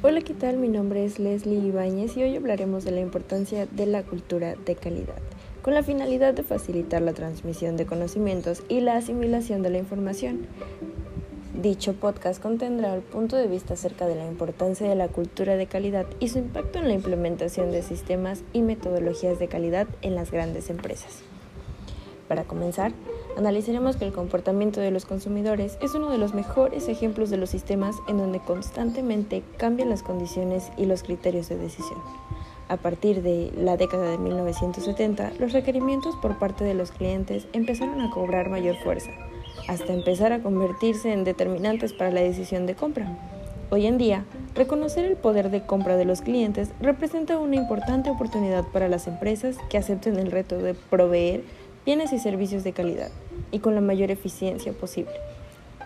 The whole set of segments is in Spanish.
Hola, ¿qué tal? Mi nombre es Leslie Ibáñez y hoy hablaremos de la importancia de la cultura de calidad, con la finalidad de facilitar la transmisión de conocimientos y la asimilación de la información. Dicho podcast contendrá el punto de vista acerca de la importancia de la cultura de calidad y su impacto en la implementación de sistemas y metodologías de calidad en las grandes empresas. Para comenzar, analizaremos que el comportamiento de los consumidores es uno de los mejores ejemplos de los sistemas en donde constantemente cambian las condiciones y los criterios de decisión. A partir de la década de 1970, los requerimientos por parte de los clientes empezaron a cobrar mayor fuerza, hasta empezar a convertirse en determinantes para la decisión de compra. Hoy en día, reconocer el poder de compra de los clientes representa una importante oportunidad para las empresas que acepten el reto de proveer bienes y servicios de calidad y con la mayor eficiencia posible.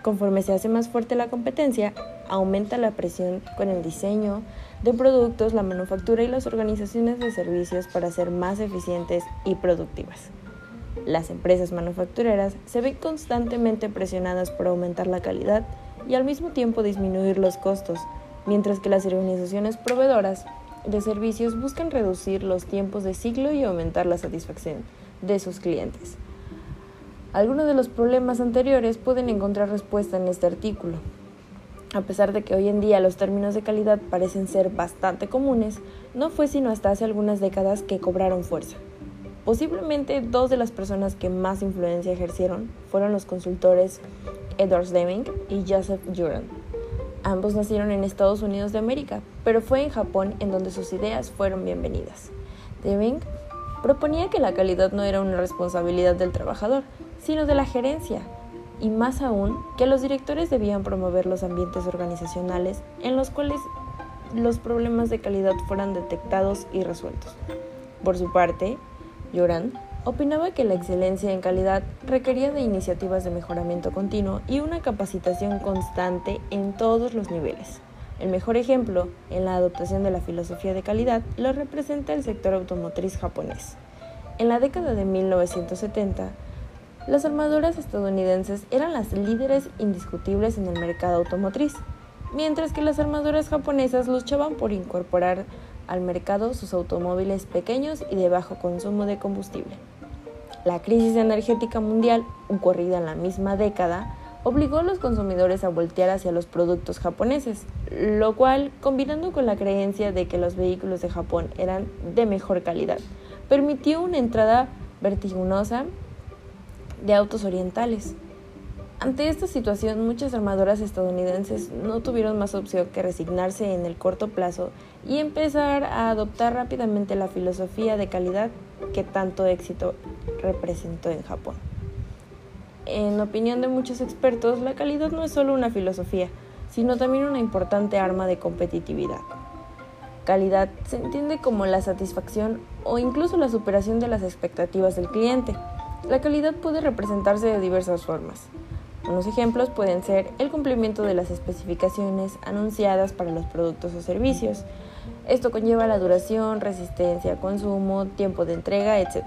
Conforme se hace más fuerte la competencia, aumenta la presión con el diseño de productos, la manufactura y las organizaciones de servicios para ser más eficientes y productivas. Las empresas manufactureras se ven constantemente presionadas por aumentar la calidad y al mismo tiempo disminuir los costos, mientras que las organizaciones proveedoras de servicios buscan reducir los tiempos de ciclo y aumentar la satisfacción de sus clientes. Algunos de los problemas anteriores pueden encontrar respuesta en este artículo. A pesar de que hoy en día los términos de calidad parecen ser bastante comunes, no fue sino hasta hace algunas décadas que cobraron fuerza. Posiblemente dos de las personas que más influencia ejercieron fueron los consultores Edward Deming y Joseph Juran. Ambos nacieron en Estados Unidos de América, pero fue en Japón en donde sus ideas fueron bienvenidas. Deming proponía que la calidad no era una responsabilidad del trabajador, sino de la gerencia, y más aún que los directores debían promover los ambientes organizacionales en los cuales los problemas de calidad fueran detectados y resueltos. Por su parte, Lloran opinaba que la excelencia en calidad requería de iniciativas de mejoramiento continuo y una capacitación constante en todos los niveles. El mejor ejemplo en la adoptación de la filosofía de calidad lo representa el sector automotriz japonés. En la década de 1970, las armadoras estadounidenses eran las líderes indiscutibles en el mercado automotriz, mientras que las armadoras japonesas luchaban por incorporar al mercado sus automóviles pequeños y de bajo consumo de combustible. La crisis energética mundial, ocurrida en la misma década, obligó a los consumidores a voltear hacia los productos japoneses, lo cual, combinando con la creencia de que los vehículos de Japón eran de mejor calidad, permitió una entrada vertiginosa de autos orientales. Ante esta situación, muchas armadoras estadounidenses no tuvieron más opción que resignarse en el corto plazo y empezar a adoptar rápidamente la filosofía de calidad que tanto éxito representó en Japón. En opinión de muchos expertos, la calidad no es solo una filosofía, sino también una importante arma de competitividad. Calidad se entiende como la satisfacción o incluso la superación de las expectativas del cliente. La calidad puede representarse de diversas formas. Unos ejemplos pueden ser el cumplimiento de las especificaciones anunciadas para los productos o servicios. Esto conlleva la duración, resistencia, consumo, tiempo de entrega, etc.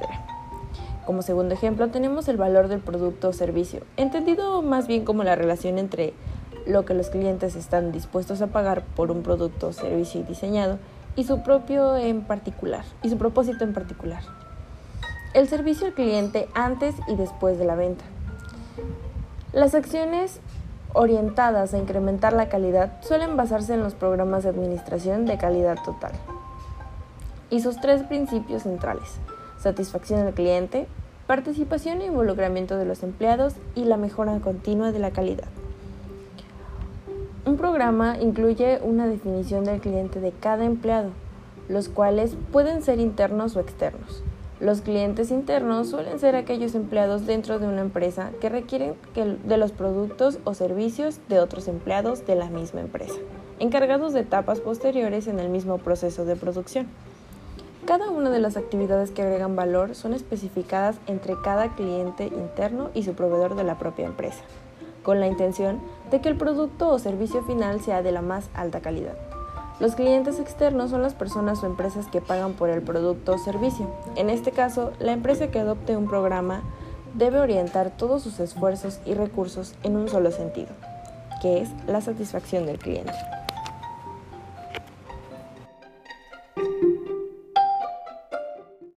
Como segundo ejemplo tenemos el valor del producto o servicio, entendido más bien como la relación entre lo que los clientes están dispuestos a pagar por un producto o servicio diseñado y su propio en particular, y su propósito en particular. El servicio al cliente antes y después de la venta. Las acciones orientadas a incrementar la calidad suelen basarse en los programas de administración de calidad total y sus tres principios centrales satisfacción del cliente, participación e involucramiento de los empleados y la mejora continua de la calidad. Un programa incluye una definición del cliente de cada empleado, los cuales pueden ser internos o externos. Los clientes internos suelen ser aquellos empleados dentro de una empresa que requieren de los productos o servicios de otros empleados de la misma empresa, encargados de etapas posteriores en el mismo proceso de producción. Cada una de las actividades que agregan valor son especificadas entre cada cliente interno y su proveedor de la propia empresa, con la intención de que el producto o servicio final sea de la más alta calidad. Los clientes externos son las personas o empresas que pagan por el producto o servicio. En este caso, la empresa que adopte un programa debe orientar todos sus esfuerzos y recursos en un solo sentido, que es la satisfacción del cliente.